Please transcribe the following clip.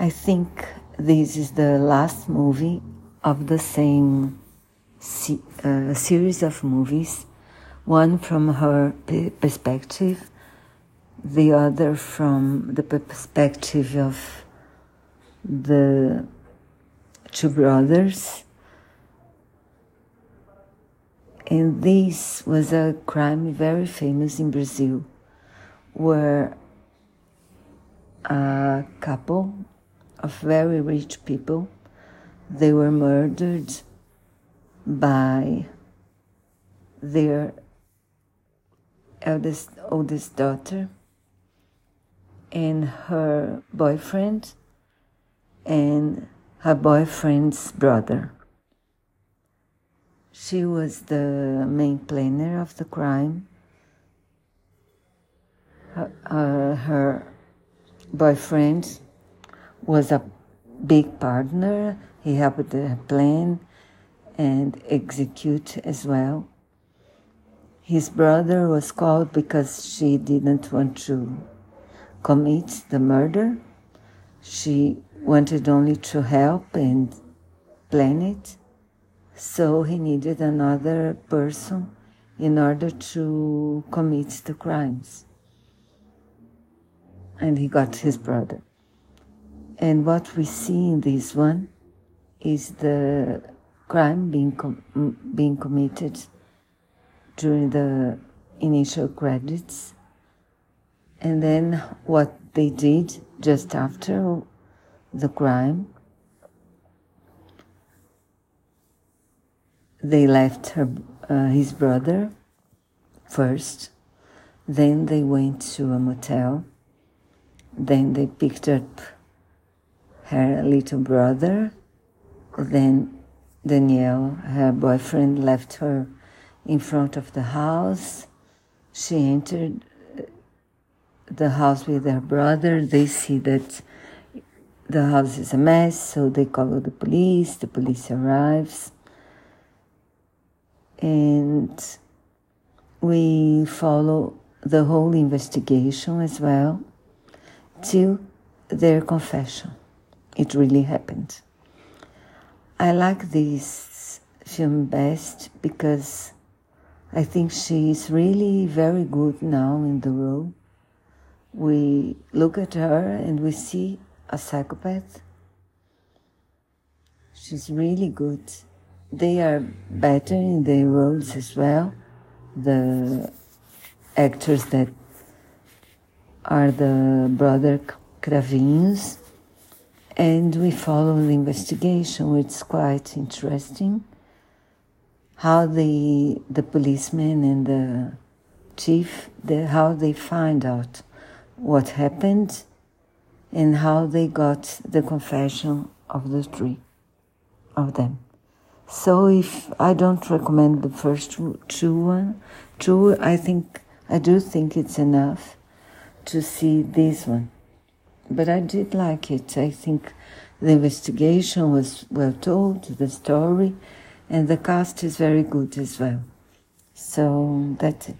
I think this is the last movie of the same se- uh, series of movies, one from her perspective, the other from the perspective of the two brothers. And this was a crime very famous in Brazil, where a couple of very rich people they were murdered by their eldest oldest daughter and her boyfriend and her boyfriend's brother. She was the main planner of the crime. Her, uh, her boyfriend was a big partner. He helped plan and execute as well. His brother was called because she didn't want to commit the murder. She wanted only to help and plan it. So he needed another person in order to commit the crimes. And he got his brother. And what we see in this one is the crime being, com- being committed during the initial credits. And then what they did just after the crime, they left her, uh, his brother first, then they went to a motel, then they picked up her little brother, then Daniel, her boyfriend, left her in front of the house. She entered uh, the house with her brother. They see that the house is a mess, so they call the police. The police arrives. And we follow the whole investigation as well till their confession. It really happened. I like this film best because I think she is really very good now in the role. We look at her and we see a psychopath. She's really good. They are better in their roles as well. The actors that are the brother Cravinhos. And we follow the investigation, which is quite interesting. How the the policeman and the chief, the, how they find out what happened and how they got the confession of the three of them. So if I don't recommend the first two one, two, I think I do think it's enough to see this one. But I did like it. I think the investigation was well told, the story, and the cast is very good as well. So that's it.